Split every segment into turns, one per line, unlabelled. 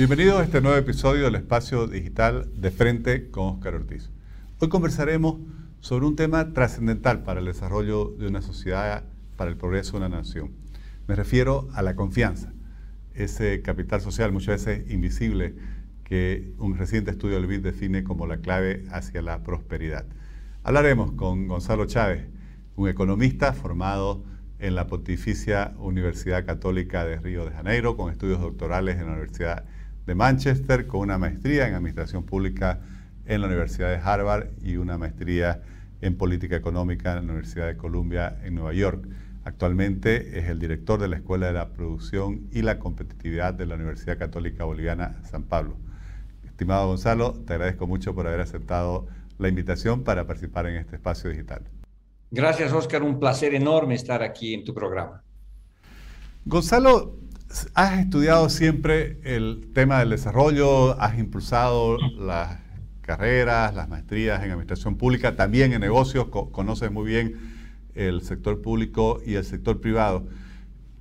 Bienvenidos a este nuevo episodio del espacio digital de frente con Oscar Ortiz. Hoy conversaremos sobre un tema trascendental para el desarrollo de una sociedad, para el progreso de una nación. Me refiero a la confianza, ese capital social muchas veces invisible que un reciente estudio del BID define como la clave hacia la prosperidad. Hablaremos con Gonzalo Chávez, un economista formado en la Pontificia Universidad Católica de Río de Janeiro, con estudios doctorales en la Universidad de Manchester, con una maestría en Administración Pública en la Universidad de Harvard y una maestría en Política Económica en la Universidad de Columbia en Nueva York. Actualmente es el director de la Escuela de la Producción y la Competitividad de la Universidad Católica Boliviana San Pablo. Estimado Gonzalo, te agradezco mucho por haber aceptado la invitación para participar en este espacio digital.
Gracias, Oscar. Un placer enorme estar aquí en tu programa.
Gonzalo, has estudiado siempre el tema del desarrollo, has impulsado las carreras, las maestrías en administración pública, también en negocios, conoces muy bien el sector público y el sector privado.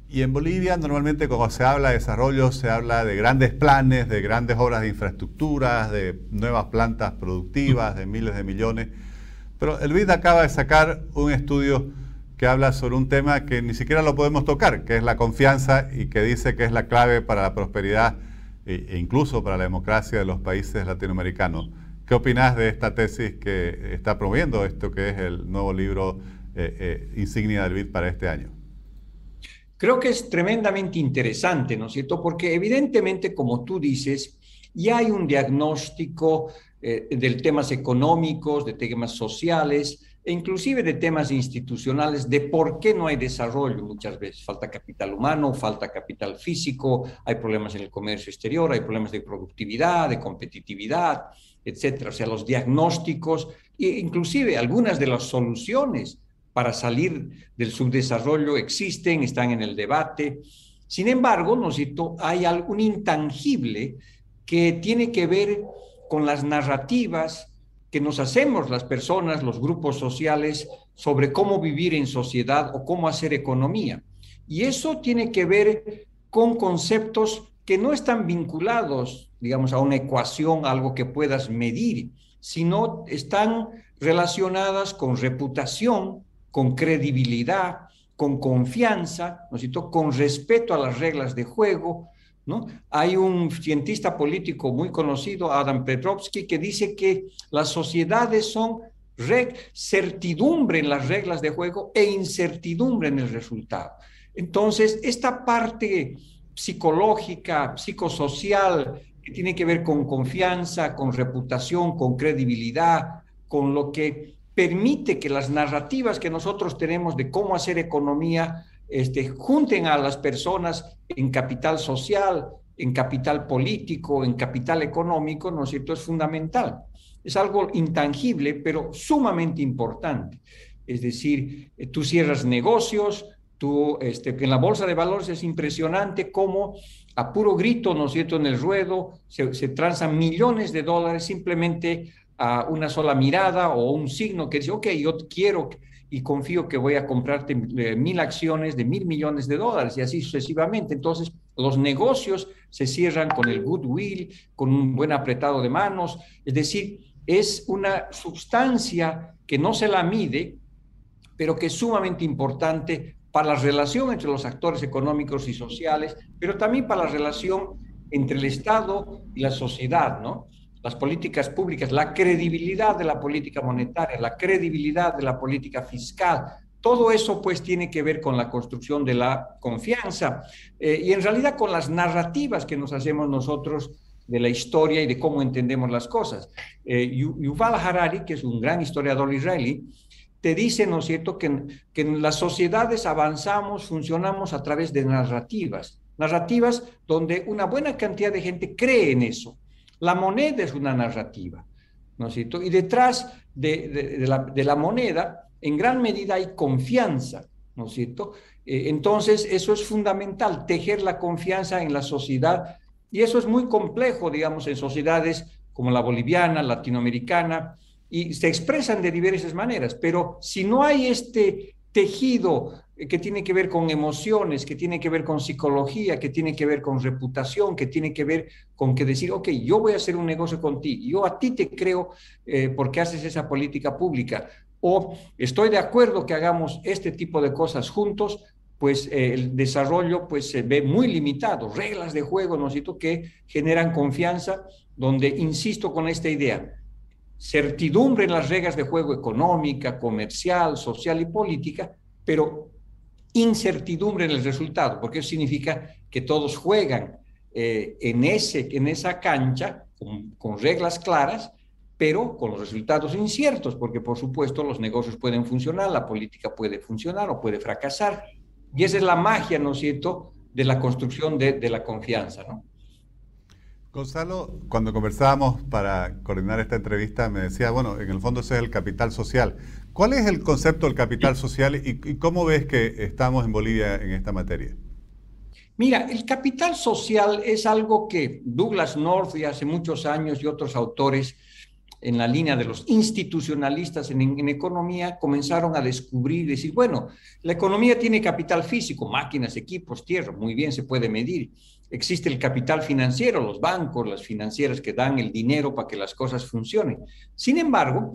Y en Bolivia normalmente cuando se habla de desarrollo se habla de grandes planes, de grandes obras de infraestructuras, de nuevas plantas productivas, de miles de millones. Pero el BID acaba de sacar un estudio que habla sobre un tema que ni siquiera lo podemos tocar, que es la confianza y que dice que es la clave para la prosperidad e, e incluso para la democracia de los países latinoamericanos. ¿Qué opinas de esta tesis que está promoviendo esto que es el nuevo libro eh, eh, insignia del BID para este año?
Creo que es tremendamente interesante, ¿no es cierto? Porque evidentemente, como tú dices, ya hay un diagnóstico eh, de temas económicos, de temas sociales, e inclusive de temas institucionales de por qué no hay desarrollo muchas veces. Falta capital humano, falta capital físico, hay problemas en el comercio exterior, hay problemas de productividad, de competitividad, etcétera. O sea, los diagnósticos e inclusive algunas de las soluciones para salir del subdesarrollo existen, están en el debate. Sin embargo, cito, hay algún intangible que tiene que ver con las narrativas que nos hacemos las personas, los grupos sociales, sobre cómo vivir en sociedad o cómo hacer economía. Y eso tiene que ver con conceptos que no están vinculados, digamos, a una ecuación, algo que puedas medir, sino están relacionadas con reputación, con credibilidad, con confianza, ¿no con respeto a las reglas de juego, hay un cientista político muy conocido, Adam Petrovsky, que dice que las sociedades son certidumbre en las reglas de juego e incertidumbre en el resultado. Entonces, esta parte psicológica, psicosocial, que tiene que ver con confianza, con reputación, con credibilidad, con lo que permite que las narrativas que nosotros tenemos de cómo hacer economía este, junten a las personas en capital social, en capital político, en capital económico, ¿no es cierto? Es fundamental. Es algo intangible, pero sumamente importante. Es decir, eh, tú cierras negocios, tú, este, en la bolsa de valores es impresionante cómo a puro grito, ¿no es cierto?, en el ruedo se, se transan millones de dólares simplemente a una sola mirada o un signo que dice, ok, yo quiero y confío que voy a comprarte eh, mil acciones de mil millones de dólares y así sucesivamente. Entonces, los negocios se cierran con el goodwill, con un buen apretado de manos, es decir, es una sustancia que no se la mide, pero que es sumamente importante para la relación entre los actores económicos y sociales, pero también para la relación entre el Estado y la sociedad, ¿no? Las políticas públicas, la credibilidad de la política monetaria, la credibilidad de la política fiscal. Todo eso pues tiene que ver con la construcción de la confianza eh, y en realidad con las narrativas que nos hacemos nosotros de la historia y de cómo entendemos las cosas. Eh, Yuval Harari, que es un gran historiador israelí, te dice, ¿no es cierto?, que, que en las sociedades avanzamos, funcionamos a través de narrativas, narrativas donde una buena cantidad de gente cree en eso la moneda es una narrativa, ¿no es cierto? Y detrás de, la, moneda, en gran medida hay confianza, ¿no es cierto? Eh, entonces, eso es fundamental, tejer la confianza en la sociedad. Y eso es muy complejo, digamos, en sociedades como la boliviana, latinoamericana, y se expresan de diversas maneras. Pero si no hay este tejido que tiene que ver con emociones, que tiene que ver con psicología, que tiene que ver con reputación, que tiene que ver con que decir, ok, yo voy a hacer un negocio contigo, yo a ti te creo eh, porque haces esa política pública, o estoy de acuerdo que hagamos este tipo de cosas juntos, pues eh, el desarrollo pues se ve muy limitado, reglas de juego, ¿no que generan confianza, donde insisto con esta idea, certidumbre en las reglas de juego económica, comercial, social y política, pero incertidumbre en el resultado, porque eso significa que todos juegan eh, en, ese, en esa cancha con, reglas claras, pero con los resultados inciertos, porque por supuesto los negocios pueden funcionar, la política puede funcionar o puede fracasar. Y esa es la magia, ¿no es cierto?, de la construcción de, de la confianza, ¿no?
Gonzalo, cuando conversábamos para coordinar esta entrevista, me decía, bueno, en el fondo ese es el capital social. ¿Cuál es el concepto del capital social y, cómo ves que estamos en Bolivia en esta materia?
Mira, el capital social es algo que Douglas North y hace muchos años y otros autores en la línea de los institucionalistas en, economía comenzaron a descubrir y decir, bueno, la economía tiene capital físico, máquinas, equipos, tierra, muy bien se puede medir. Existe el capital financiero, los bancos, las financieras que dan el dinero para que las cosas funcionen. Sin embargo,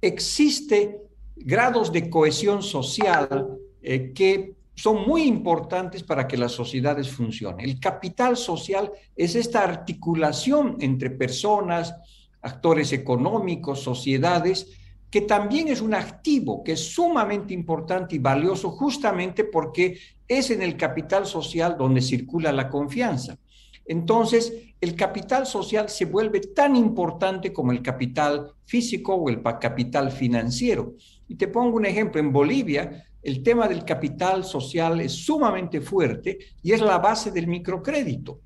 existe grados de cohesión social eh, que son muy importantes para que las sociedades funcionen. El capital social es esta articulación entre personas, actores económicos, sociedades, que también es un activo que es sumamente importante y valioso justamente porque es en el capital social donde circula la confianza. Entonces, el capital social se vuelve tan importante como el capital físico o el capital financiero. Y te pongo un ejemplo, en Bolivia el tema del capital social es sumamente fuerte y es la base del microcrédito.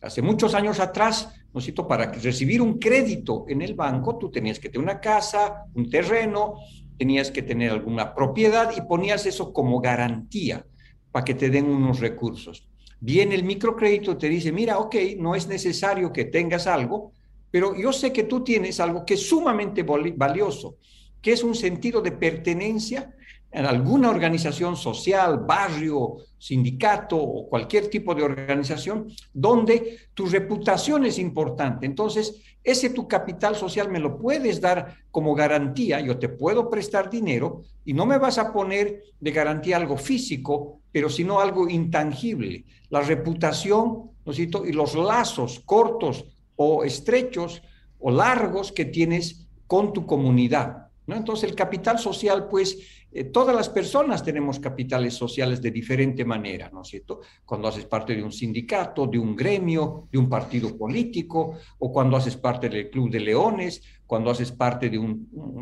Hace muchos años atrás, ¿no cierto? Para recibir un crédito en el banco, tú tenías que tener una casa, un terreno, tenías que tener alguna propiedad y ponías eso como garantía para que te den unos recursos. Viene el microcrédito, te dice, mira, ok, no es necesario que tengas algo, pero yo sé que tú tienes algo que es sumamente valioso, que es un sentido de pertenencia en alguna organización social, barrio, sindicato o cualquier tipo de organización donde tu reputación es importante. Entonces, ese tu capital social me lo puedes dar como garantía, yo te puedo prestar dinero y no me vas a poner de garantía algo físico, pero sino algo intangible. La reputación, ¿no y los lazos cortos o estrechos o largos que tienes con tu comunidad. ¿No? Entonces, el capital social, pues, eh, todas las personas tenemos capitales sociales de diferente manera, ¿no es cierto? Cuando haces parte de un sindicato, de un gremio, de un partido político, o cuando haces parte del Club de Leones, cuando haces parte de,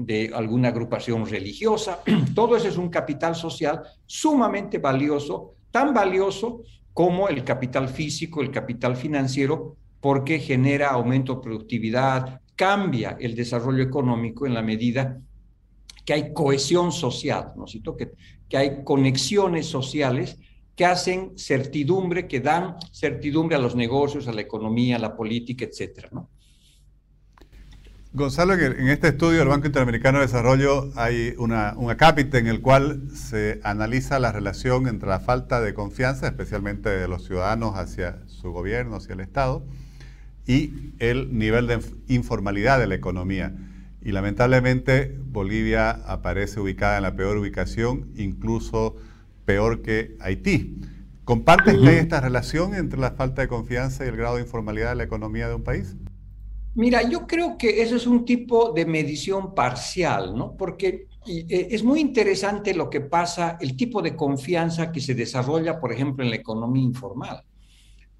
de alguna agrupación religiosa, todo eso es un capital social sumamente valioso, tan valioso como el capital físico, el capital financiero, porque genera aumento de productividad, cambia el desarrollo económico en la medida que hay cohesión social, ¿no Que, que hay conexiones sociales que hacen certidumbre, que dan certidumbre a los negocios, a la economía, a la política, etcétera, ¿no?
Gonzalo, en este estudio del Banco Interamericano de Desarrollo hay una, un acápite en el cual se analiza la relación entre la falta de confianza, especialmente de los ciudadanos hacia su gobierno, hacia el Estado, y el nivel de informalidad de la economía. Y lamentablemente Bolivia aparece ubicada en la peor ubicación, incluso peor que Haití. ¿Compartes esta relación entre la falta de confianza y el grado de informalidad de la economía de un país?
Mira, yo creo que eso es un tipo de medición parcial, ¿no? Porque eh, es muy interesante lo que pasa, el tipo de confianza que se desarrolla, por ejemplo, en la economía informal,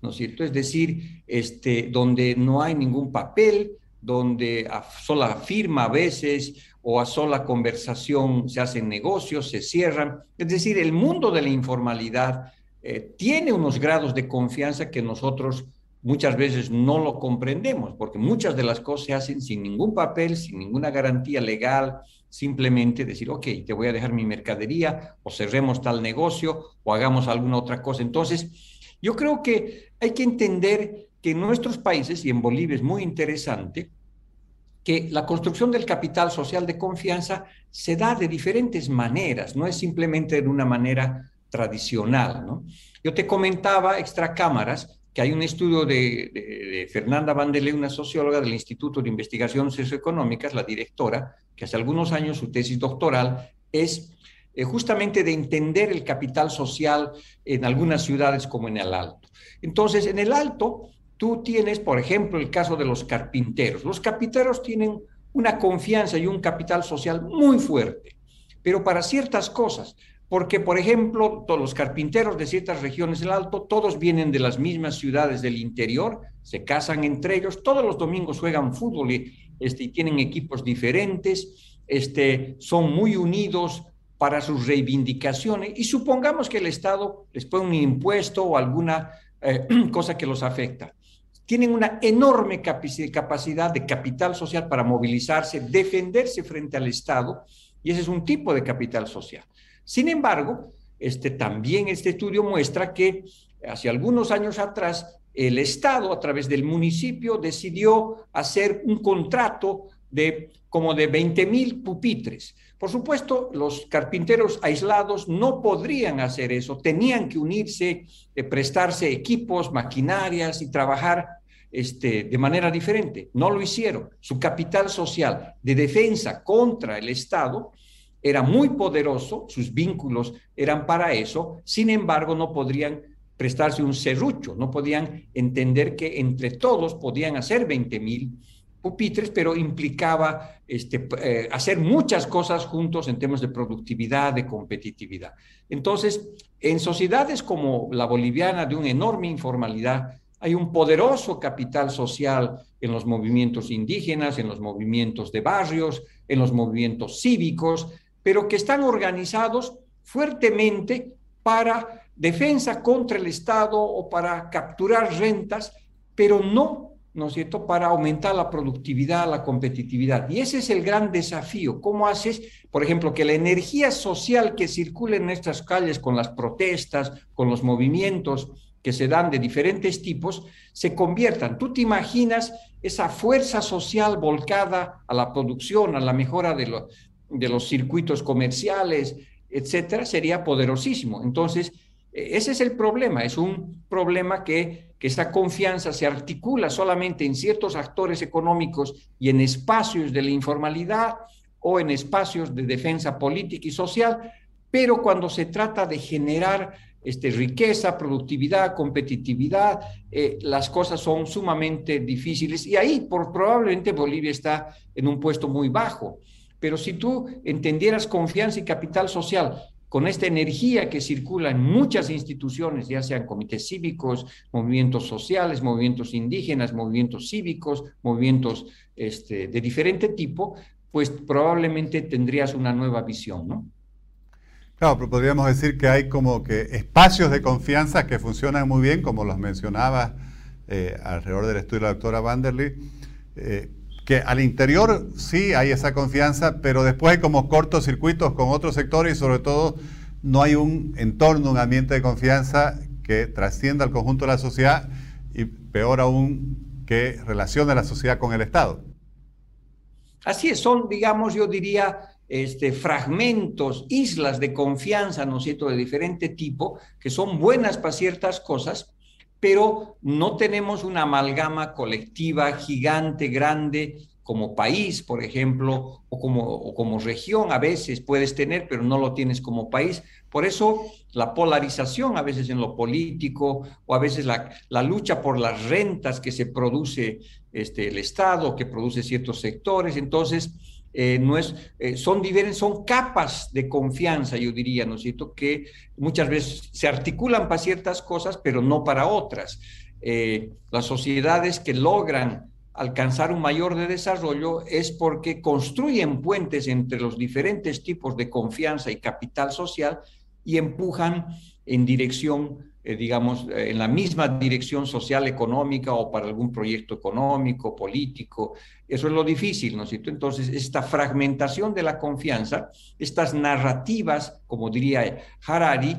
¿no es cierto? Es decir, este, donde no hay ningún papel, donde a sola firma a veces o a sola conversación se hacen negocios, se cierran. Es decir, el mundo de la informalidad eh, tiene unos grados de confianza que nosotros muchas veces no lo comprendemos, porque muchas de las cosas se hacen sin ningún papel, sin ninguna garantía legal, simplemente decir, ok, te voy a dejar mi mercadería, o cerremos tal negocio, o hagamos alguna otra cosa. Entonces, yo creo que hay que entender que en nuestros países, y en Bolivia es muy interesante, que la construcción del capital social de confianza se da de diferentes maneras, no es simplemente de una manera tradicional. ¿no? Yo te comentaba, extra cámaras, que hay un estudio de, Fernanda Vanderlei, una socióloga del Instituto de Investigaciones Socioeconómicas, la directora, que hace algunos años su tesis doctoral es eh, justamente de entender el capital social en algunas ciudades como en el Alto. Entonces, en el Alto, tú tienes, por ejemplo, el caso de los carpinteros. Los carpinteros tienen una confianza y un capital social muy fuerte, pero para ciertas cosas. Porque, por ejemplo, los carpinteros de ciertas regiones del Alto, todos vienen de las mismas ciudades del interior, se casan entre ellos, todos los domingos juegan fútbol y, este, tienen equipos diferentes, este, son muy unidos para sus reivindicaciones y supongamos que el Estado les pone un impuesto o alguna eh, cosa que los afecta. Tienen una enorme capacidad de capital social para movilizarse, defenderse frente al Estado y ese es un tipo de capital social. Sin embargo, este, también este estudio muestra que hace algunos años atrás el Estado, a través del municipio, decidió hacer un contrato de como de 20 mil pupitres. Por supuesto, los carpinteros aislados no podrían hacer eso, tenían que unirse, eh, prestarse equipos, maquinarias y trabajar este, de manera diferente. No lo hicieron. Su capital social de defensa contra el Estado era muy poderoso, sus vínculos eran para eso, sin embargo no podrían prestarse un serrucho, no podían entender que entre todos podían hacer 20 mil pupitres, pero implicaba este, eh, hacer muchas cosas juntos en temas de productividad, de competitividad. Entonces, en sociedades como la boliviana, de una enorme informalidad, hay un poderoso capital social en los movimientos indígenas, en los movimientos de barrios, en los movimientos cívicos, pero que están organizados fuertemente para defensa contra el Estado o para capturar rentas, pero no, ¿no es cierto?, para aumentar la productividad, la competitividad. Y ese es el gran desafío. ¿Cómo haces, por ejemplo, que la energía social que circula en nuestras calles con las protestas, con los movimientos que se dan de diferentes tipos, se conviertan? ¿Tú te imaginas esa fuerza social volcada a la producción, a la mejora de, de los circuitos comerciales, etcétera, sería poderosísimo. Entonces, e, ese es el problema, es un problema que, que esa confianza se articula solamente en ciertos actores económicos y en espacios de la informalidad o en espacios de defensa política y social, pero cuando se trata de generar este, riqueza, productividad, competitividad, eh, las cosas son sumamente difíciles y ahí por, probablemente Bolivia está en un puesto muy bajo. Pero si tú entendieras confianza y capital social con esta energía que circula en muchas instituciones, ya sean comités cívicos, movimientos sociales, movimientos indígenas, movimientos cívicos, movimientos este, de diferente tipo, pues probablemente tendrías una nueva visión, ¿no?
Claro, pero podríamos decir que hay como que espacios de confianza que funcionan muy bien, como los mencionaba eh, alrededor del estudio de la doctora Vanderly, eh, que al interior sí hay esa confianza, pero después hay como cortocircuitos con otros sectores y sobre todo no hay un entorno, un ambiente de confianza que trascienda al conjunto de la sociedad y peor aún que relacione la sociedad con el Estado.
Así es, son, digamos, yo diría, este, fragmentos, islas de confianza, ¿no es cierto?, de diferente tipo, que son buenas para ciertas cosas, pero no tenemos una amalgama colectiva gigante, grande, como país, por ejemplo, o como, como región a veces puedes tener, pero no lo tienes como país. Por eso la polarización a veces en lo político o a veces la, la lucha por las rentas que se produce este, el Estado, que produce ciertos sectores. Entonces, eh, eh, son capas de confianza, yo diría, ¿no es cierto?, que muchas veces se articulan para ciertas cosas, pero no para otras. Eh, las sociedades que logran alcanzar un mayor de desarrollo es porque construyen puentes entre los diferentes tipos de confianza y capital social y empujan en dirección eh, digamos, eh, en la misma dirección social, económica o para algún proyecto económico, político. Eso es lo difícil, ¿no es cierto? Entonces, esta fragmentación de la confianza, estas narrativas, como diría Harari,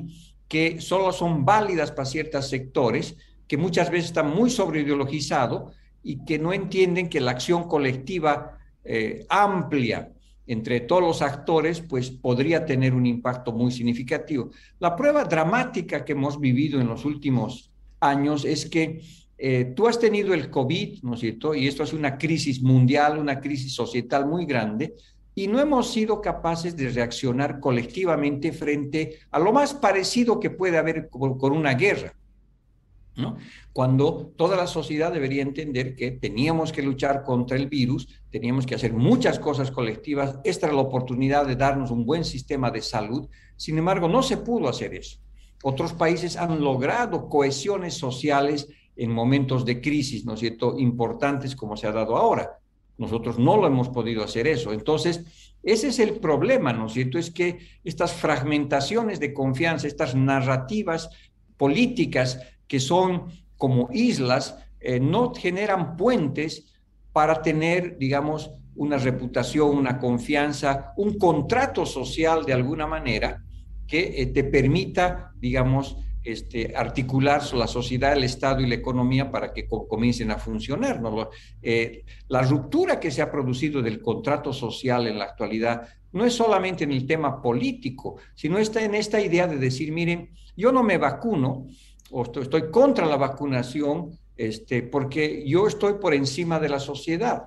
que solo son válidas para ciertos sectores, que muchas veces están muy sobreideologizados y que no entienden que la acción colectiva eh, amplia entre todos los actores, pues podría tener un impacto muy significativo. La prueba dramática que hemos vivido en los últimos años es que eh, tú has tenido el COVID, ¿no es cierto? Y esto es una crisis mundial, una crisis societal muy grande, y no hemos sido capaces de reaccionar colectivamente frente a lo más parecido que puede haber con una guerra. Cuando toda la sociedad debería entender que teníamos que luchar contra el virus, teníamos que hacer muchas cosas colectivas, esta era la oportunidad de darnos un buen sistema de salud, sin embargo no se pudo hacer eso. Otros países han logrado cohesiones sociales en momentos de crisis, ¿no es cierto?, importantes como se ha dado ahora. Nosotros no lo hemos podido hacer eso. Entonces, ese es el problema, ¿no es cierto? Es que estas fragmentaciones de confianza, estas narrativas políticas que son como islas, eh, no generan puentes para tener, digamos, una reputación, una confianza, un contrato social de alguna manera que eh, te permita, digamos, este, articular la sociedad, el Estado y la economía para que comiencen a funcionar. ¿no? Eh, la ruptura que se ha producido del contrato social en la actualidad no es solamente en el tema político, sino está en esta idea de decir, miren, yo no me vacuno, estoy, contra la vacunación este, porque yo estoy por encima de la sociedad.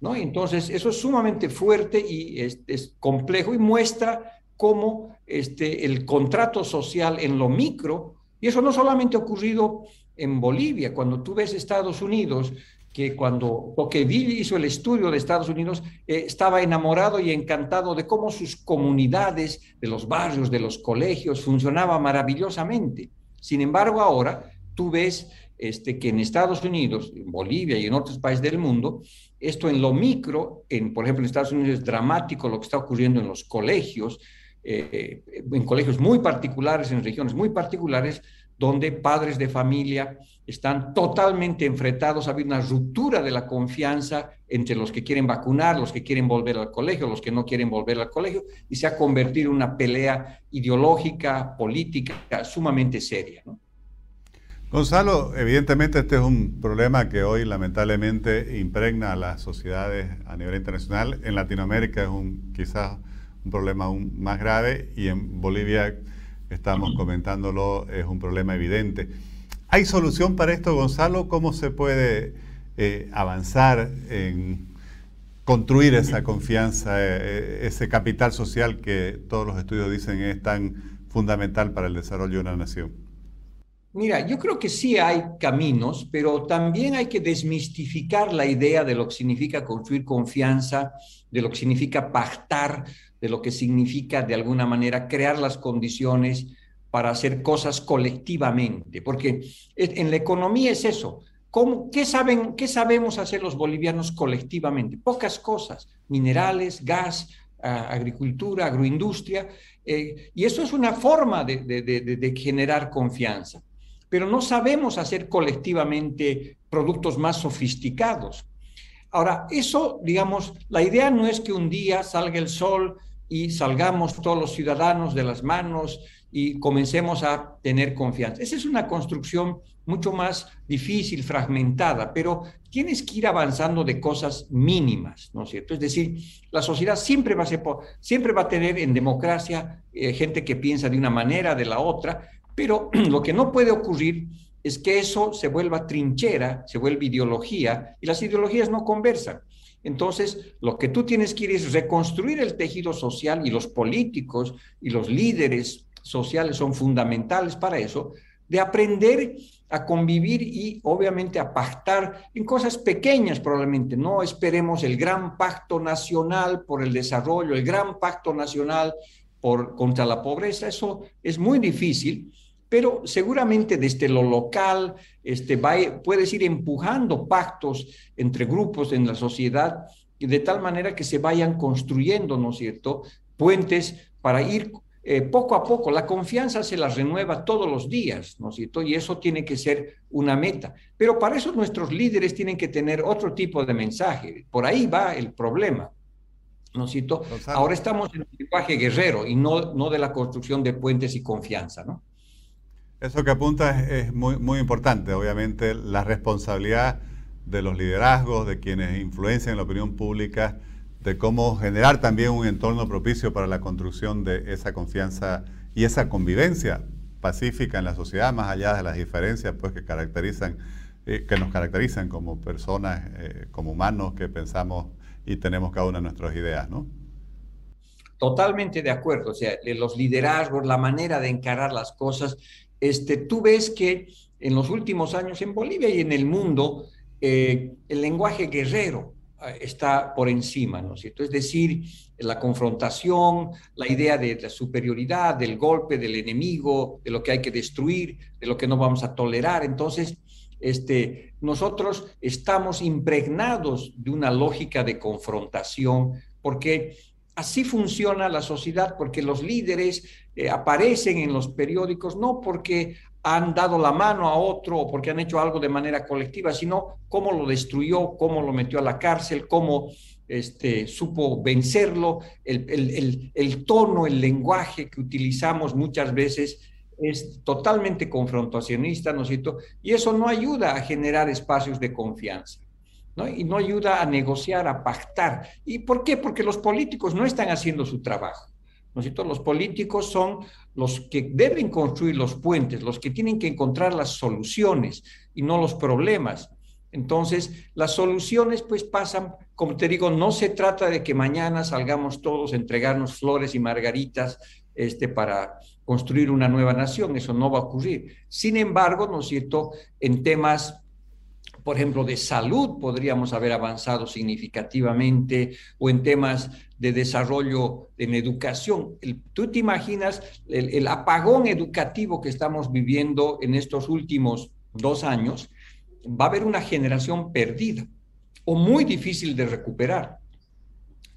¿no? Entonces, eso es sumamente fuerte y es, complejo y muestra cómo este, el contrato social en lo micro, y eso no solamente ha ocurrido en Bolivia, cuando tú ves Estados Unidos, que cuando Tocqueville hizo el estudio de Estados Unidos, eh, estaba enamorado y encantado de cómo sus comunidades, de los barrios, de los colegios, funcionaban maravillosamente. Sin embargo, ahora tú ves este, que en Estados Unidos, en Bolivia y en otros países del mundo, esto en lo micro, en, por ejemplo, en Estados Unidos es dramático lo que está ocurriendo en los colegios, eh, en colegios muy particulares, en regiones muy particulares, donde padres de familia están totalmente enfrentados, ha una ruptura de la confianza entre los que quieren vacunar, los que quieren volver al colegio, los que no quieren volver al colegio, y se ha convertido en una pelea ideológica, política, sumamente seria.
Gonzalo, evidentemente este es un problema que hoy lamentablemente impregna a las sociedades a nivel internacional. En Latinoamérica es un quizás un problema aún más grave y en Bolivia estamos comentándolo, es un problema evidente. ¿Hay solución para esto, Gonzalo? ¿Cómo se puede eh, avanzar en construir esa confianza, eh, ese capital social que todos los estudios dicen es tan fundamental para el desarrollo de una nación?
Mira, yo creo que sí hay caminos, pero también hay que desmistificar la idea de lo que significa construir confianza, de lo que significa pactar, de lo que significa de alguna manera crear las condiciones para hacer cosas colectivamente, porque en la economía es eso. ¿Cómo, qué, saben, ¿Qué sabemos hacer los bolivianos colectivamente? Pocas cosas, minerales, gas, agricultura, agroindustria, eh, y eso es una forma de, de generar confianza, pero no sabemos hacer colectivamente productos más sofisticados. Ahora, eso, digamos, la idea no es que un día salga el sol y salgamos todos los ciudadanos de las manos y comencemos a tener confianza. Esa es una construcción mucho más difícil, fragmentada, pero tienes que ir avanzando de cosas mínimas, ¿no es cierto? Es decir, la sociedad siempre va a, ser, siempre va a tener en democracia eh, gente que piensa de una manera, de la otra, pero lo que no puede ocurrir es que eso se vuelva trinchera, se vuelva ideología, y las ideologías no conversan. Entonces, lo que tú tienes que ir es reconstruir el tejido social y los políticos y los líderes sociales son fundamentales para eso, de aprender a convivir y obviamente a pactar en cosas pequeñas probablemente. No esperemos el gran pacto nacional por el desarrollo, el gran pacto nacional por, contra la pobreza. Eso es muy difícil, pero seguramente desde lo local este, va, puedes ir empujando pactos entre grupos en la sociedad de tal manera que se vayan construyendo, ¿no es cierto?, puentes para ir eh, poco a poco. La confianza se la renueva todos los días, ¿no es cierto? Y eso tiene que ser una meta. Pero para eso nuestros líderes tienen que tener otro tipo de mensaje. Por ahí va el problema. ¿No es cierto? Ahora estamos en el lenguaje guerrero y no, no de la construcción de puentes y confianza, ¿no?
Eso que apunta es, muy, muy importante, obviamente, la responsabilidad de los liderazgos, de quienes influencian la opinión pública, de cómo generar también un entorno propicio para la construcción de esa confianza y esa convivencia pacífica en la sociedad, más allá de las diferencias pues, que, caracterizan, eh, que nos caracterizan como personas, eh, como humanos que pensamos y tenemos cada una de nuestras ideas, ¿no?
Totalmente de acuerdo, o sea, los liderazgos, la manera de encarar las cosas. Este, tú ves que en los últimos años en Bolivia y en el mundo, eh, el lenguaje guerrero eh, está por encima, ¿no es cierto? Es decir, la confrontación, la idea de la superioridad, del golpe, del enemigo, de lo que hay que destruir, de lo que no vamos a tolerar. Entonces, este, nosotros estamos impregnados de una lógica de confrontación porque así funciona la sociedad, porque los líderes eh, aparecen en los periódicos no porque han dado la mano a otro o porque han hecho algo de manera colectiva, sino cómo lo destruyó, cómo lo metió a la cárcel, cómo este, supo vencerlo, el, el tono, el lenguaje que utilizamos muchas veces es totalmente confrontacionista, ¿no es cierto? Y eso no ayuda a generar espacios de confianza. ¿No? Y no ayuda a negociar, a pactar. ¿Y por qué? Porque los políticos no están haciendo su trabajo. ¿no? Los políticos son los que deben construir los puentes, los que tienen que encontrar las soluciones y no los problemas. Entonces, las soluciones pues pasan, como te digo, no se trata de que mañana salgamos todos a entregarnos flores y margaritas este, para construir una nueva nación, eso no va a ocurrir. Sin embargo, ¿no es cierto?, en temas por ejemplo, de salud podríamos haber avanzado significativamente o en temas de desarrollo en educación. ¿Tú te imaginas el, apagón educativo que estamos viviendo en estos últimos dos años? Va a haber una generación perdida o muy difícil de recuperar,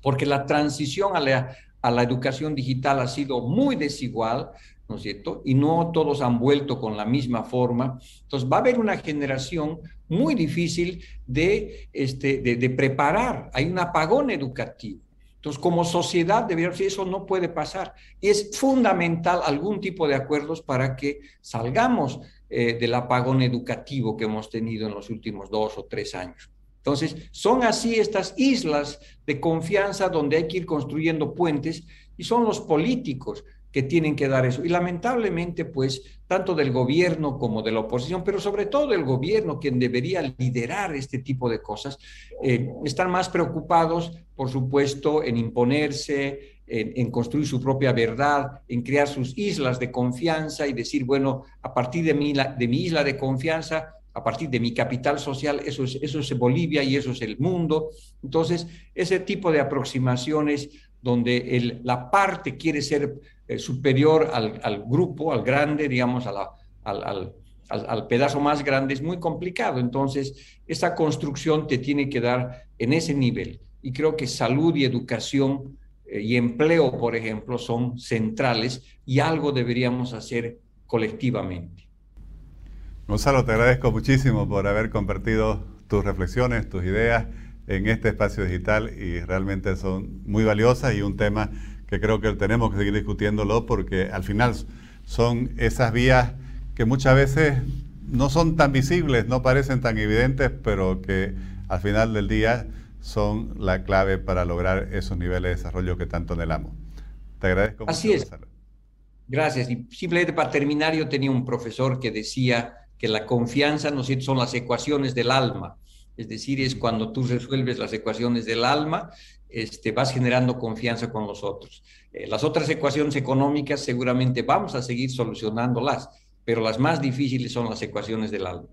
porque la transición a la, a la educación digital ha sido muy desigual, ¿no es cierto? Y no todos han vuelto con la misma forma. Entonces va a haber una generación muy difícil de, este, de, preparar. Hay un apagón educativo. Entonces, como sociedad, debería eso no puede pasar. Es fundamental algún tipo de acuerdos para que salgamos eh, del apagón educativo que hemos tenido en los últimos dos o tres años. Entonces, son así estas islas de confianza donde hay que ir construyendo puentes y son los políticos que tienen que dar eso. Y lamentablemente, pues, tanto del gobierno como de la oposición, pero sobre todo del gobierno, quien debería liderar este tipo de cosas, eh, están más preocupados, por supuesto, en imponerse, en, construir su propia verdad, en crear sus islas de confianza y decir, bueno, a partir de mi, de mi isla de confianza, a partir de mi capital social, eso es, eso es Bolivia y eso es el mundo. Entonces, ese tipo de aproximaciones donde la parte quiere ser eh, superior al, grupo, al grande, digamos, al, pedazo más grande, es muy complicado. Entonces, esa construcción te tiene que dar en ese nivel. Y creo que salud y educación eh, y empleo, por ejemplo, son centrales y algo deberíamos hacer colectivamente.
Gonzalo, te agradezco muchísimo por haber compartido tus reflexiones, tus ideas en este espacio digital y realmente son muy valiosas y un tema que creo que tenemos que seguir discutiéndolo porque al final son esas vías que muchas veces no son tan visibles, no parecen tan evidentes, pero que al final del día son la clave para lograr esos niveles de desarrollo que tanto anhelamos. Te agradezco.
Así es. Gracias. Y simplemente para terminar, yo tenía un profesor que decía que la confianza no son las ecuaciones del alma. Es decir, es cuando tú resuelves las ecuaciones del alma, este, vas generando confianza con los otros. Eh, las otras ecuaciones económicas seguramente vamos a seguir solucionándolas, pero las más difíciles son las ecuaciones del alma.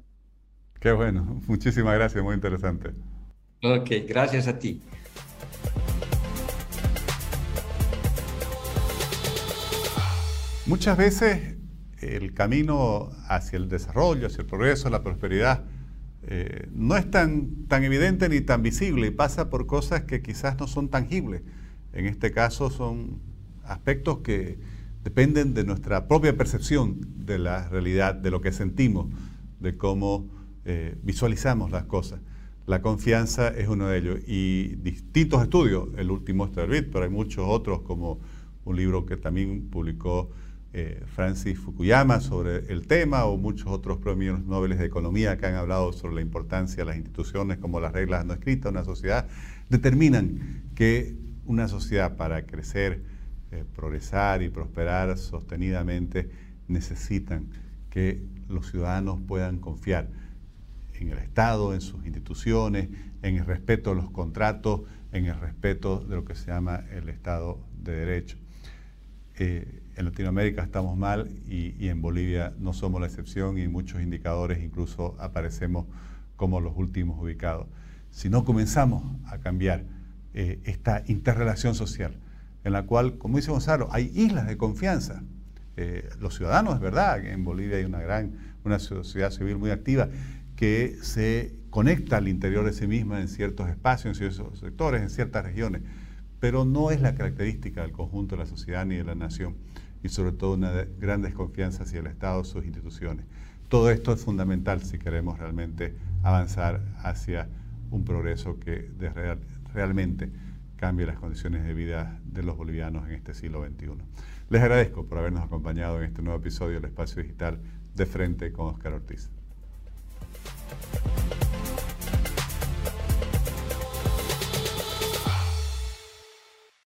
Qué bueno, muchísimas gracias, muy interesante.
Ok, gracias a ti.
Muchas veces el camino hacia el desarrollo, hacia el progreso, la prosperidad, eh, no es tan, tan evidente ni tan visible y pasa por cosas que quizás no son tangibles. En este caso son aspectos que dependen de nuestra propia percepción de la realidad, de lo que sentimos, de cómo eh, visualizamos las cosas. La confianza es uno de ellos y distintos estudios, el último es pero hay muchos otros como un libro que también publicó eh, Francis Fukuyama sobre el tema o muchos otros premios Nobel de Economía que han hablado sobre la importancia de las instituciones como las reglas no escritas, una sociedad, determinan que una sociedad para crecer, eh, progresar y prosperar sostenidamente necesitan que los ciudadanos puedan confiar en el Estado, en sus instituciones, en el respeto a los contratos, en el respeto de lo que se llama el Estado de Derecho. Eh, en Latinoamérica estamos mal y, en Bolivia no somos la excepción y en muchos indicadores incluso aparecemos como los últimos ubicados. Si no comenzamos a cambiar eh, esta interrelación social, en la cual, como dice Gonzalo, hay islas de confianza. Eh, los ciudadanos, es verdad, en Bolivia hay una gran, una sociedad civil muy activa que se conecta al interior de sí misma en ciertos espacios, en ciertos sectores, en ciertas regiones, pero no es la característica del conjunto de la sociedad ni de la nación, y sobre todo una gran desconfianza hacia el Estado sus instituciones. Todo esto es fundamental si queremos realmente avanzar hacia un progreso que realmente cambie las condiciones de vida de los bolivianos en este siglo XXI. Les agradezco por habernos acompañado en este nuevo episodio del Espacio Digital de Frente con Oscar Ortiz.